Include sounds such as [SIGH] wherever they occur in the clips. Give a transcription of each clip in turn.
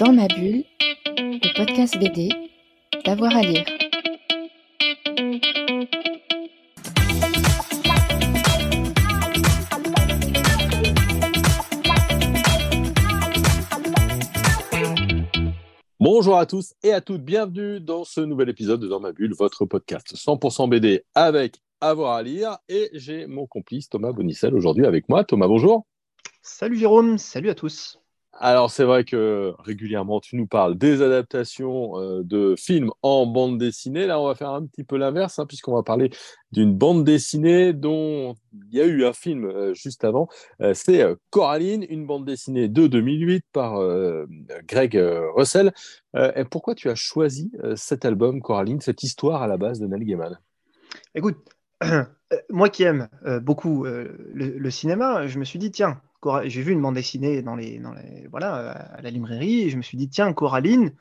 Dans ma bulle, le podcast BD, d'avoir à lire. Bonjour à tous et à toutes, bienvenue dans ce nouvel épisode de Dans ma bulle, votre podcast 100% BD avec avoir à lire. Et j'ai mon complice Thomas Bonicel aujourd'hui avec moi. Thomas, bonjour. Salut Jérôme, salut à tous. Alors c'est vrai que régulièrement tu nous parles des adaptations euh, de films en bande dessinée. Là on va faire un petit peu l'inverse hein, puisqu'on va parler d'une bande dessinée dont il y a eu un film euh, juste avant. Euh, c'est Coraline, une bande dessinée de 2008 par Greg Russell. et pourquoi tu as choisi cet album Coraline, cette histoire à la base de Neil Gaiman? Écoute, moi qui aime beaucoup le, cinéma, je me suis dit tiens j'ai vu une bande dessinée dans les, dans les, voilà, à la librairie et je me suis dit, tiens, Coraline,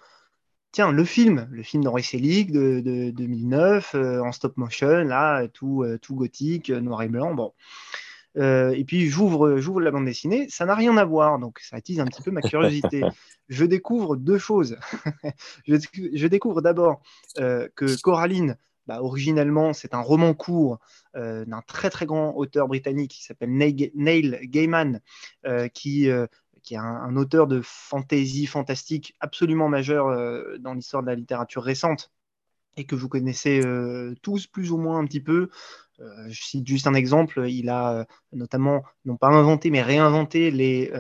tiens, le film, le film d'Henri Selick de, de, 2009, euh, en stop motion, là, tout, euh, tout gothique, noir et blanc, bon. Euh, et puis j'ouvre, j'ouvre la bande dessinée, ça n'a rien à voir, donc ça attise un petit peu ma curiosité. [LAUGHS] je découvre deux choses. [LAUGHS] je, je, découvre d'abord que Coraline, bah, originellement, c'est un roman court euh, d'un très très grand auteur britannique qui s'appelle Neil Gaiman, euh, qui, euh, qui est un, auteur de fantasy fantastique absolument majeur dans l'histoire de la littérature récente et que vous connaissez tous plus ou moins un petit peu. je cite juste un exemple, il a notamment, non pas inventé, mais réinventé les,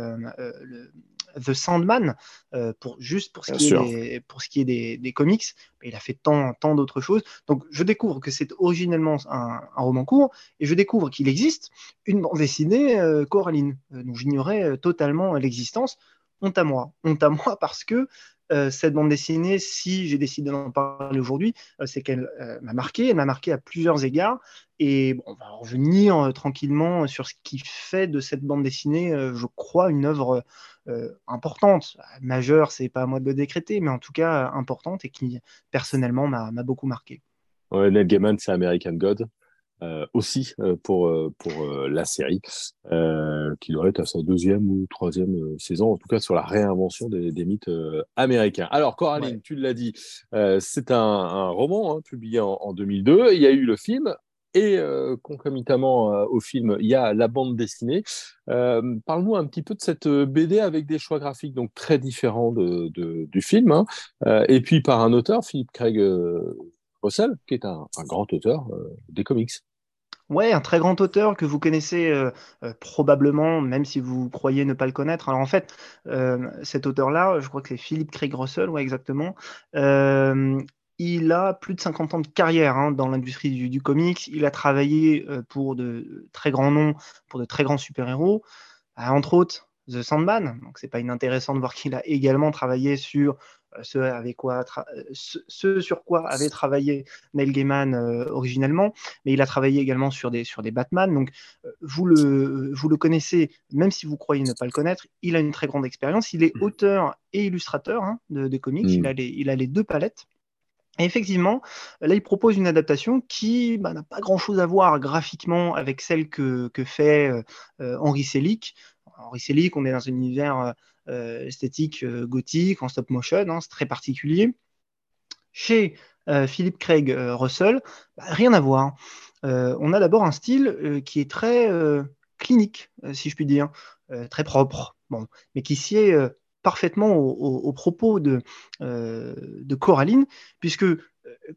The Sandman, euh, pour, juste pour ce, qui est des, pour ce qui est des, des comics. Mais il a fait tant, tant d'autres choses. Donc je découvre que c'est originellement un, un, roman court et je découvre qu'il existe une bande dessinée euh, Coraline, euh, dont j'ignorais totalement l'existence. Honte à moi. Honte à moi [LAUGHS] parce que cette bande dessinée, si j'ai décidé d'en parler aujourd'hui, c'est qu'elle m'a marqué. Elle m'a marqué à plusieurs égards. Et bon, on va revenir tranquillement sur ce qui fait de cette bande dessinée, je crois, une œuvre importante, majeure, c'est pas à moi de le décréter, mais en tout cas importante et qui personnellement m'a beaucoup marqué. Ouais, Neil Gaiman, c'est American God. Euh, aussi euh, pour, pour la série, qui doit être à sa deuxième ou troisième saison, en tout cas sur la réinvention des, des mythes américains. Alors, Coraline, tu l'as dit, c'est un, un, roman hein, publié en, en, 2002. Il y a eu le film et euh, concomitamment euh, au film, il y a la bande dessinée. Euh, parle-nous un petit peu de cette BD avec des choix graphiques donc très différents de, du film, hein. et puis par un auteur, Philippe Craig Russell, qui est un, grand auteur des comics. Ouais, un très grand auteur que vous connaissez probablement, même si vous croyez ne pas le connaître. Alors en fait, cet auteur-là, je crois que c'est Philippe Craig Russell, ouais, exactement il a plus de 50 ans de carrière hein, dans l'industrie du, comics. Il a travaillé euh, pour de très grands noms, pour de très grands super-héros, euh, entre autres The Sandman. Donc, c'est pas inintéressant de voir qu'il a également travaillé sur euh, ce, avec quoi ce, sur quoi avait travaillé Neil Gaiman originellement, mais il a travaillé également sur des, sur des Batman. Donc, vous, le, vous le connaissez, même si vous croyez ne pas le connaître, il a une très grande expérience. Il est mmh. auteur et illustrateur hein, de, comics. Il, mmh. a les, il a les deux palettes. Et effectivement, là, il propose une adaptation qui bah, n'a pas grand-chose à voir graphiquement avec celle que, fait euh, euh, Henri Selick. Henri Selick, on est dans un univers euh, esthétique gothique, en stop motion, hein, c'est très particulier. Chez Philippe Craig Russell, bah, rien à voir. on a d'abord un style qui est très clinique, si je puis dire, très propre, bon, mais qui sied parfaitement au, propos de, euh, Coraline, puisque euh,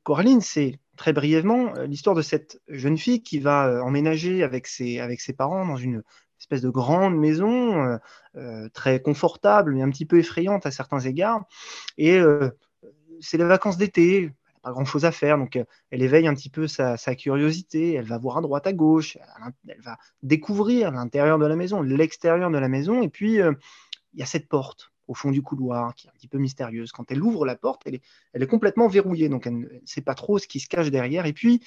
Coraline, c'est très brièvement euh, l'histoire de cette jeune fille qui va emménager avec ses, avec ses parents dans une espèce de grande maison, très confortable, mais un petit peu effrayante à certains égards. Et c'est les vacances d'été, pas grand-chose à faire, donc elle éveille un petit peu sa, curiosité, elle va voir à droite, à gauche, elle va découvrir l'intérieur de la maison, l'extérieur de la maison, et puis il y a cette porte au fond du couloir, qui est un petit peu mystérieuse. Quand elle ouvre la porte, elle est, complètement verrouillée, donc elle ne sait pas trop ce qui se cache derrière. Et puis,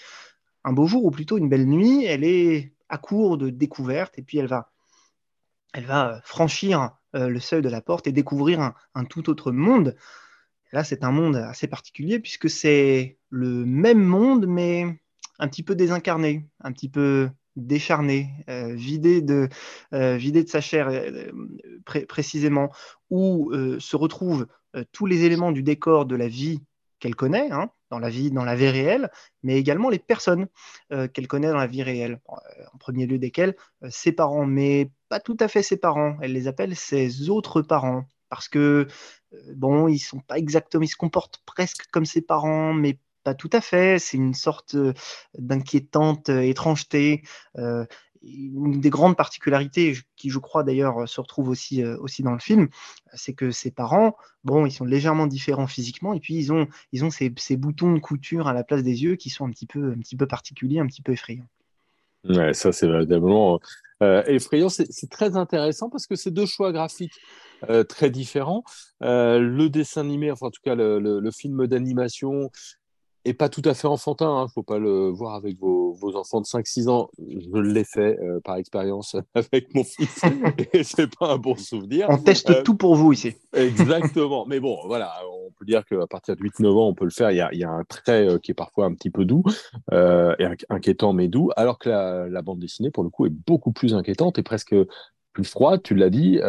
un beau jour, ou plutôt une belle nuit, elle est à court de découverte, et puis elle va, elle va euh, franchir euh, le seuil de la porte et découvrir un, tout autre monde. là, c'est un monde assez particulier, puisque c'est le même monde, mais un petit peu désincarné, un petit peu décharné, vidé, de, vidé de sa chair précisément, où se retrouvent tous les éléments du décor de la vie qu'elle connaît, hein, dans la vie, dans la vie réelle, mais également les personnes qu'elle connaît dans la vie réelle. En premier lieu desquelles ses parents, mais pas tout à fait ses parents. Elle les appelle ses autres parents parce que bon, ils sont pas exactement, ils se comportent presque comme ses parents, mais tout à fait. C'est une sorte d'inquiétante étrangeté. une des grandes particularités, qui je crois d'ailleurs se retrouve aussi, aussi dans le film, c'est que ses parents, bon, ils sont légèrement différents physiquement, et puis ils ont, ils ont ces, boutons de couture à la place des yeux qui sont un petit peu, un petit peu particuliers, un petit peu effrayants. Ça c'est véritablement effrayant. C'est très intéressant parce que c'est deux choix graphiques très différents. Le dessin animé, enfin en tout cas le film d'animation, et pas tout à fait enfantin, il hein, ne faut pas le voir avec vos, vos enfants de 5-6 ans. Je l'ai fait euh, par expérience [LAUGHS] avec mon fils [LAUGHS] et c'est pas un bon souvenir. On teste euh, tout pour vous ici. Exactement. Mais bon, voilà, on peut dire qu'à partir de 8-9 ans, on peut le faire. Il y a, il y a un trait euh, qui est parfois un petit peu doux et inquiétant, mais doux, alors que la, la, bande dessinée, pour le coup, est beaucoup plus inquiétante et presque plus froide, tu l'as dit,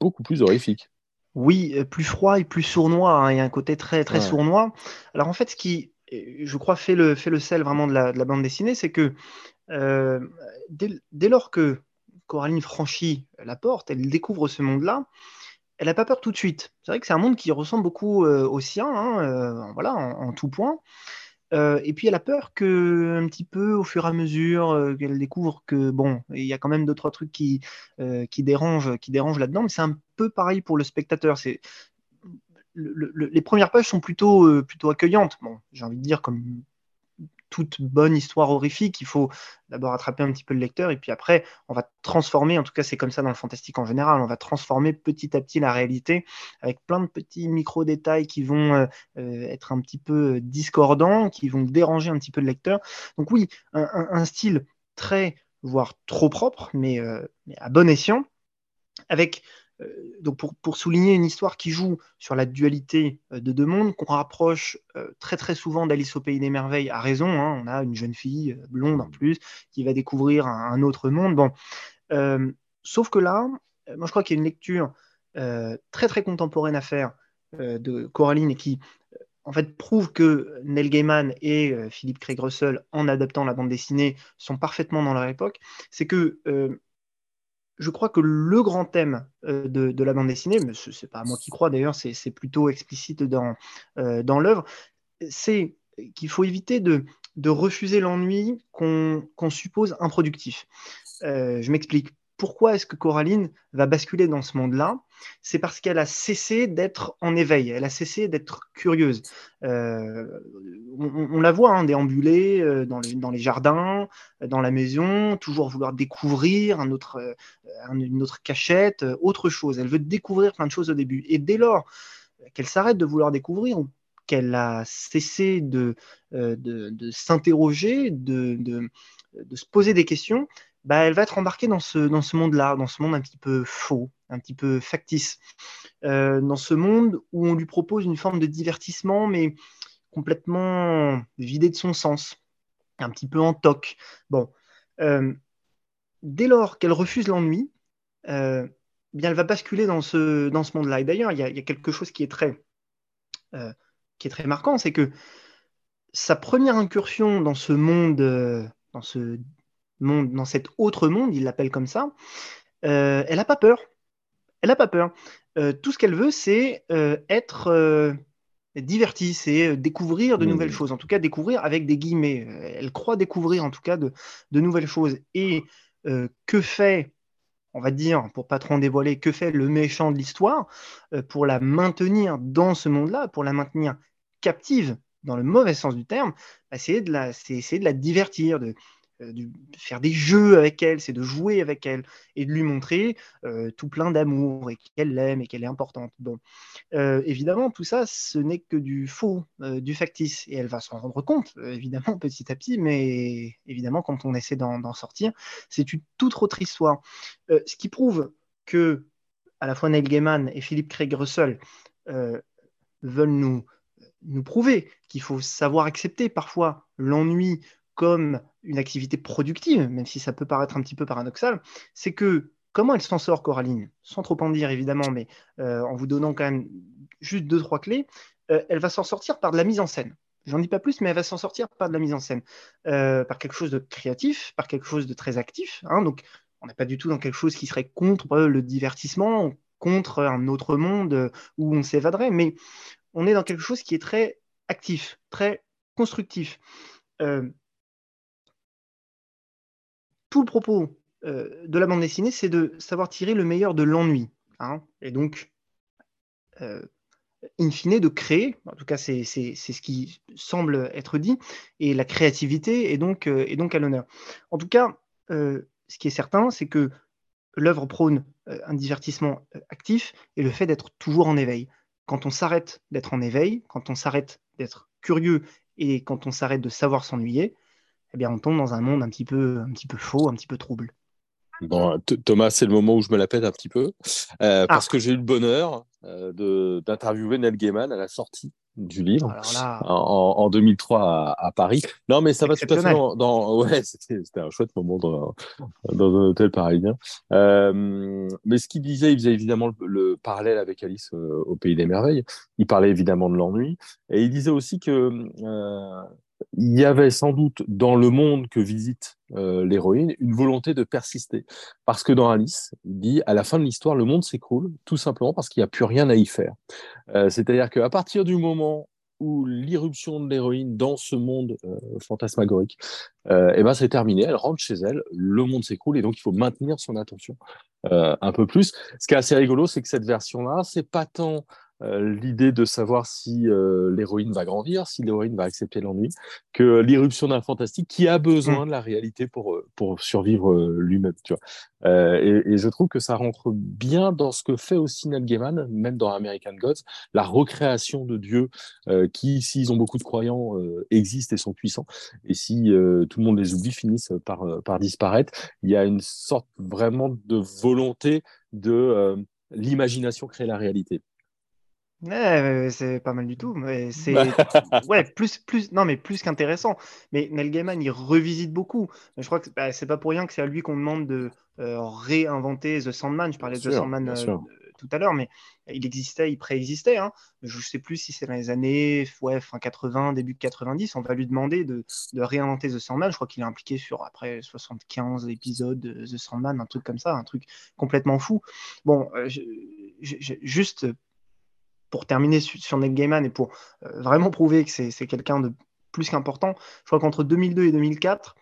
beaucoup plus horrifique. Oui, euh, plus froid et plus sournois. Hein. Il y a un côté très, très sournois. Alors en fait, ce qui, je crois, fait le, fait le sel vraiment de la, bande dessinée, c'est que euh, dès, lors que Coraline franchit la porte, elle découvre ce monde-là, elle n'a pas peur tout de suite. C'est vrai que c'est un monde qui ressemble beaucoup euh, au sien, hein, voilà, en, tout point. Euh, et puis elle a peur que, un petit peu au fur et à mesure euh, qu'elle découvre que bon, il y a quand même deux trois trucs qui euh, qui dérangent, qui dérangent là-dedans, mais c'est un peu pareil pour le spectateur. C'est les premières pages sont plutôt plutôt accueillantes. Bon, j'ai envie de dire comme toute bonne histoire horrifique, il faut d'abord attraper un petit peu le lecteur et puis après, on va transformer, en tout cas c'est comme ça dans le fantastique en général, on va transformer petit à petit la réalité avec plein de petits micro-détails qui vont euh, euh, être un petit peu discordants, qui vont déranger un petit peu le lecteur. Donc oui, un, style très, voire trop propre, mais, euh, à bon escient, avec euh, donc pour, souligner une histoire qui joue sur la dualité euh, de deux mondes, qu'on rapproche euh, très très souvent d'Alice au pays des merveilles, à raison. Hein. on a une jeune fille blonde en plus qui va découvrir un, autre monde. Bon, sauf que là, moi je crois qu'il y a une lecture très très contemporaine à faire de Coraline et qui en fait prouve que Neil Gaiman et Philippe Craig Russell, en adaptant la bande dessinée, sont parfaitement dans leur époque. C'est que je crois que le grand thème euh, de, la bande dessinée, mais ce n'est pas moi qui crois d'ailleurs, c'est plutôt explicite dans, euh, dans l'œuvre, c'est qu'il faut éviter de, refuser l'ennui qu'on suppose improductif. Euh, je m'explique pourquoi est-ce que Coraline va basculer dans ce monde-là C'est parce qu'elle a cessé d'être en éveil, elle a cessé d'être curieuse. Euh, on, la voit hein, déambuler euh, dans, les jardins, dans la maison, toujours vouloir découvrir euh, une autre cachette, autre chose. Elle veut découvrir plein de choses au début. Et dès lors qu'elle s'arrête de vouloir découvrir, qu'elle a cessé de, s'interroger, de, se poser des questions, bah, elle va être embarquée dans ce, dans ce monde-là, dans ce monde un petit peu faux, un petit peu factice, euh, dans ce monde où on lui propose une forme de divertissement, mais complètement vidé de son sens, un petit peu en toc. Bon, euh, dès lors qu'elle refuse l'ennui, euh, bien elle va basculer dans ce, dans ce monde-là. Et d'ailleurs, il y, y, a quelque chose qui est très, qui est très marquant, c'est que sa première incursion dans ce monde, dans ce monde, dans cet autre monde, il l'appelle comme ça, euh, elle n'a pas peur. Elle n'a pas peur. Euh, tout ce qu'elle veut, c'est euh, être divertie, c'est découvrir de mmh. nouvelles choses. En tout cas, découvrir avec des guillemets. Elle croit découvrir en tout cas de, nouvelles choses. Et que fait, on va dire, pour pas trop en dévoiler, que fait le méchant de l'histoire pour la maintenir dans ce monde-là, pour la maintenir captive dans le mauvais sens du terme, bah, c'est de, la, de la divertir, de, de faire des jeux avec elle, c'est de jouer avec elle et de lui montrer euh, tout plein d'amour et qu'elle l'aime et qu'elle est importante. Bon, euh, évidemment, tout ça, ce n'est que du faux, du factice, et elle va s'en rendre compte, évidemment, [LAUGHS] petit à petit, mais évidemment, quand on essaie d'en sortir, c'est une toute autre histoire. ce qui prouve que à la fois Neil Gaiman et Philippe Craig Russell veulent nous, nous prouver qu'il faut savoir accepter parfois l'ennui comme une activité productive, même si ça peut paraître un petit peu paradoxal, c'est que comment elle s'en sort, Coraline? Sans trop en dire, évidemment, mais euh, en vous donnant quand même juste deux, trois clés, euh, elle va s'en sortir par de la mise en scène. J'en dis pas plus, mais elle va s'en sortir par de la mise en scène, euh, par quelque chose de créatif, par quelque chose de très actif. Hein. donc, on n'est pas du tout dans quelque chose qui serait contre le divertissement, contre un autre monde où on s'évaderait, mais on est dans quelque chose qui est très actif, très constructif. Tout le propos euh, de la bande dessinée, c'est de savoir tirer le meilleur de l'ennui. Hein. et donc, euh, in fine, de créer, en tout cas c'est ce qui semble être dit, et la créativité est donc, est donc à l'honneur. En tout cas, ce qui est certain, c'est que l'œuvre prône un divertissement actif et le fait d'être toujours en éveil. Quand on s'arrête d'être en éveil, quand on s'arrête d'être curieux et quand on s'arrête de savoir s'ennuyer, eh bien, on tombe dans un monde un petit peu, un petit peu faux, un petit peu trouble. Bon, Thomas, c'est le moment où je me la pète un petit peu, euh, ah. parce que j'ai eu le bonheur euh, d'interviewer Neil Gaiman à la sortie du livre en, 2003 à, Paris. Non, mais ça va tout à fait dans. ouais, c'était un chouette moment dans, dans un hôtel parisien. Euh, mais ce qu'il disait, il faisait évidemment le, parallèle avec Alice euh, au Pays des Merveilles. Il parlait évidemment de l'ennui. Et il disait aussi que euh, il y avait sans doute dans le monde que visite euh, l'héroïne une volonté de persister. Parce que dans Alice, il dit à la fin de l'histoire, le monde s'écroule tout simplement parce qu'il n'y a plus rien à y faire. Euh, c'est-à-dire qu'à partir du moment où l'irruption de l'héroïne dans ce monde euh, fantasmagorique, eh ben c'est terminé, elle rentre chez elle, le monde s'écroule et donc il faut maintenir son attention un peu plus. Ce qui est assez rigolo, c'est que cette version-là, c'est pas tant l'idée de savoir si euh, l'héroïne va grandir, si l'héroïne va accepter l'ennui, que l'irruption d'un fantastique qui a besoin mm. de la réalité pour, euh, pour survivre lui-même. Tu vois. Et, et, je trouve que ça rentre bien dans ce que fait aussi Neil Gaiman, même dans American Gods, la recréation de dieux qui, s'ils ont beaucoup de croyants, existent et sont puissants. Et si tout le monde les oublie, finissent par, par disparaître. Il y a une sorte vraiment de volonté de l'imagination créer la réalité. Ouais, c'est pas mal du tout. Mais [LAUGHS] c'est ouais, plus, plus, non, mais plus qu'intéressant. Mais Neil Gaiman, il revisite beaucoup. Je crois que bah, c'est pas pour rien que c'est à lui qu'on demande de euh, réinventer The Sandman. Je parlais de The Sandman euh, tout à l'heure, mais il existait, il préexistait. Hein. Je sais plus si c'est dans les années ouais, fin 80, début de 90. On va lui demander de, de réinventer The Sandman. Je crois qu'il est impliqué sur après 75 épisodes de The Sandman, un truc comme ça, un truc complètement fou. Bon, euh, juste pour terminer sur Neil Gaiman et pour euh, vraiment prouver que c'est quelqu'un de plus qu'important, je crois qu'entre 2002 et 2004,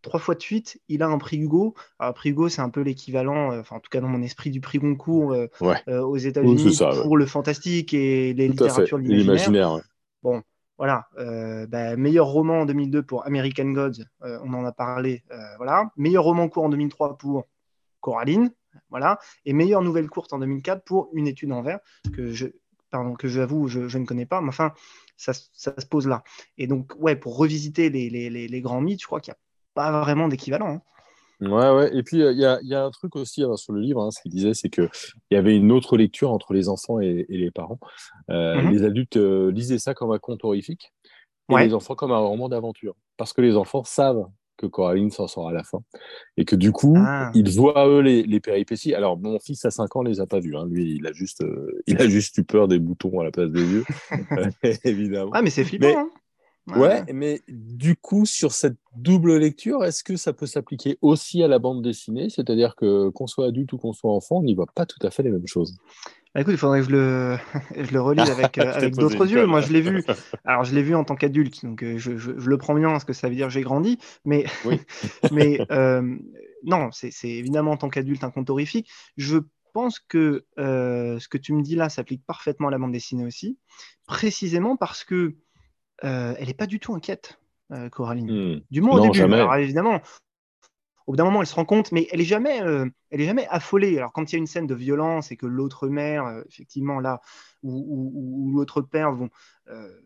trois fois de suite, il a un prix Hugo. Alors, prix Hugo, c'est un peu l'équivalent, euh, enfin, en tout cas dans mon esprit, du prix Goncourt euh, aux États-Unis pour le fantastique et les littératures de l'imaginaire. Bon, voilà. Bah, meilleur roman en 2002 pour American Gods, on en a parlé. voilà. Meilleur roman court en 2003 pour Coraline. Voilà. Et meilleure nouvelle courte en 2004 pour Une étude en verre, que je, que j'avoue, je, je ne connais pas, mais enfin, ça, ça, se pose là. Et donc, ouais, pour revisiter les, les, les, grands mythes, je crois qu'il n'y a pas vraiment d'équivalent. Hein. Ouais, ouais. Et puis, il y, a, y, a, un truc aussi sur le livre, hein, ce qu'il disait, c'est qu'il y avait une autre lecture entre les enfants et, les parents. Euh, mm-hmm. Les adultes euh, lisaient ça comme un conte horrifique et les enfants comme un roman d'aventure. Parce que les enfants savent que Coraline s'en sort à la fin. Et que du coup, ah. ils voient eux les, les, péripéties. Alors, mon fils à 5 ans les a pas vus. Hein. Lui, il a, juste, euh, il a juste eu peur des boutons à la place des yeux, [LAUGHS] [LAUGHS] évidemment. Ah, mais c'est flippant. Hein. Ouais, mais du coup, sur cette double lecture, est-ce que ça peut s'appliquer aussi à la bande dessinée? C'est-à-dire que qu'on soit adulte ou qu'on soit enfant, on n'y voit pas tout à fait les mêmes choses. Bah, écoute, il faudrait que je le, [LAUGHS] je le relise avec, [LAUGHS] euh, avec d'autres yeux. Moi, je l'ai vu. [LAUGHS] Alors, je l'ai vu en tant qu'adulte, donc euh, je, je, le prends bien parce que ça veut dire que j'ai grandi. Mais, mais euh, non, c'est évidemment en tant qu'adulte un conte horrifique. Je pense que ce que tu me dis là s'applique parfaitement à la bande dessinée aussi, précisément parce que elle n'est pas du tout inquiète, Coraline. Hmm. Du moins au début. Alors, évidemment, au bout d'un moment, elle se rend compte, mais elle est jamais, euh, elle est jamais affolée. Alors, quand il y a une scène de violence et que l'autre mère, euh, effectivement, là, ou, l'autre père vont, euh,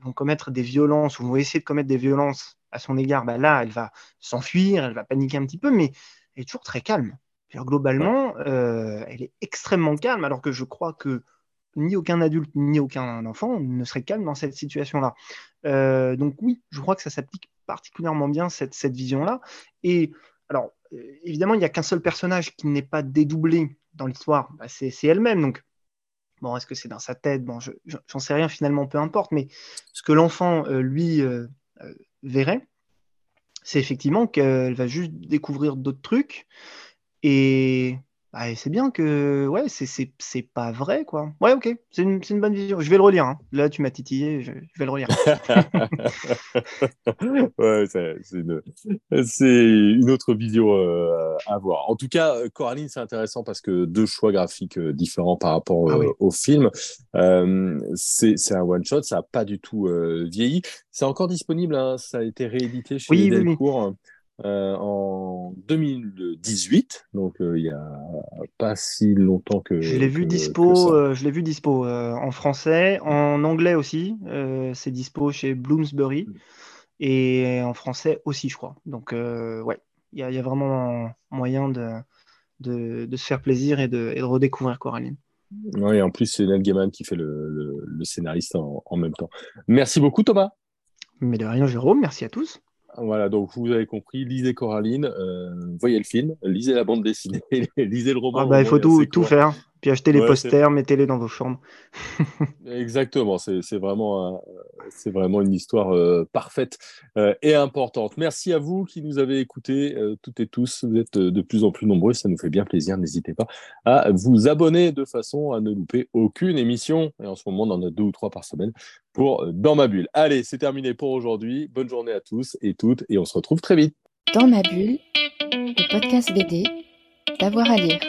vont commettre des violences ou vont essayer de commettre des violences à son égard, bah là, elle va s'enfuir, elle va paniquer un petit peu, mais elle est toujours très calme. globalement, elle est extrêmement calme, alors que je crois que ni aucun adulte, ni aucun enfant ne serait calme dans cette situation-là. donc oui, je crois que ça s'applique particulièrement bien, cette, cette vision-là. Et alors, évidemment, il n'y a qu'un seul personnage qui n'est pas dédoublé dans l'histoire, bah, c'est elle-même. Donc, bon, est-ce que c'est dans sa tête? Bon, j'en sais rien finalement, peu importe. Mais ce que l'enfant, lui, verrait, c'est effectivement qu'elle va juste découvrir d'autres trucs. Et bah, c'est bien que, ouais, c'est pas vrai, quoi. Ouais, ok, c'est une, une, bonne vision. Je vais le relire. Hein. Là, tu m'as titillé, je, vais le relire. [LAUGHS] ouais, c'est une, une, autre vision euh, à voir. En tout cas, Coraline, c'est intéressant parce que deux choix graphiques euh, différents par rapport ah euh, au film. c'est un one-shot, ça n'a pas du tout vieilli. C'est encore disponible, hein. ça a été réédité chez oui, Delcourt. Oui. Euh, en 2018, donc euh, il n'y a pas si longtemps que. Je l'ai vu dispo, euh, je l'ai vu dispo en français, en anglais aussi. c'est dispo chez Bloomsbury mm. et en français aussi, je crois. Donc ouais, il y, a vraiment moyen de, de, de, se faire plaisir et de, et de redécouvrir Coraline. Oui, en plus, c'est Neil Gaiman qui fait le, le, scénariste en, en, même temps. Merci beaucoup, Thomas. Mais de rien, Jérôme. Merci à tous. Voilà, donc vous avez compris, lisez Coraline, euh, voyez le film, lisez la bande dessinée, [LAUGHS] lisez le roman. Ah bah, il faut tout, tout faire, puis acheter les posters, mettez-les dans vos chambres. [LAUGHS] Exactement, c'est vraiment, c'est vraiment une histoire euh, parfaite euh, et importante. Merci à vous qui nous avez écoutés, toutes et tous, vous êtes de plus en plus nombreux, ça nous fait bien plaisir, n'hésitez pas à vous abonner de façon à ne louper aucune émission, et en ce moment on en a deux ou trois par semaine, pour euh, Dans ma bulle. Allez, c'est terminé pour aujourd'hui. Bonne journée à tous et toutes et on se retrouve très vite. Dans ma bulle, le podcast BD, d'avoir à lire.